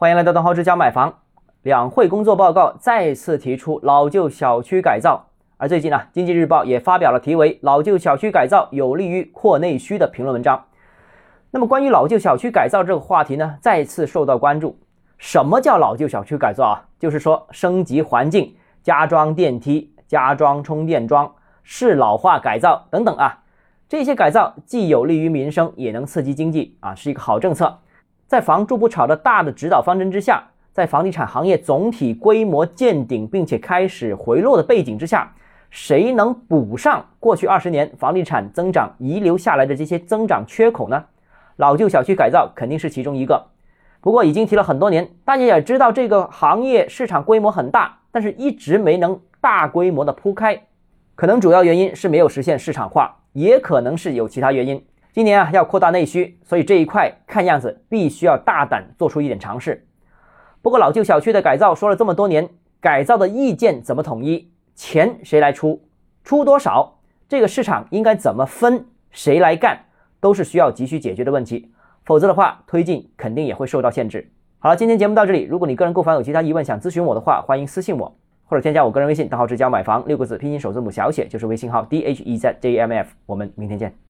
欢迎来到东浩之家买房。两会工作报告再次提出老旧小区改造，而最近呢，经济日报也发表了题为“老旧小区改造有利于扩内需”的评论文章。那么，关于老旧小区改造这个话题呢，再次受到关注。什么叫老旧小区改造啊？就是说升级环境，加装电梯、加装充电桩、适老化改造等等啊。这些改造既有利于民生，也能刺激经济啊，是一个好政策。在房住不炒的大的指导方针之下，在房地产行业总体规模见顶并且开始回落的背景之下，谁能补上过去二十年房地产增长遗留下来的这些增长缺口呢？老旧小区改造肯定是其中一个。不过已经提了很多年，大家也知道这个行业市场规模很大，但是一直没能大规模的铺开，可能主要原因是没有实现市场化，也可能是有其他原因。今年啊要扩大内需，所以这一块看样子必须要大胆做出一点尝试。不过老旧小区的改造说了这么多年，改造的意见怎么统一？钱谁来出？出多少？这个市场应该怎么分？谁来干？都是需要急需解决的问题。否则的话，推进肯定也会受到限制。好了，今天节目到这里。如果你个人购房有其他疑问想咨询我的话，欢迎私信我或者添加我个人微信，账号是教买房六个字拼音首字母小写就是微信号 d h e z j m f。我们明天见。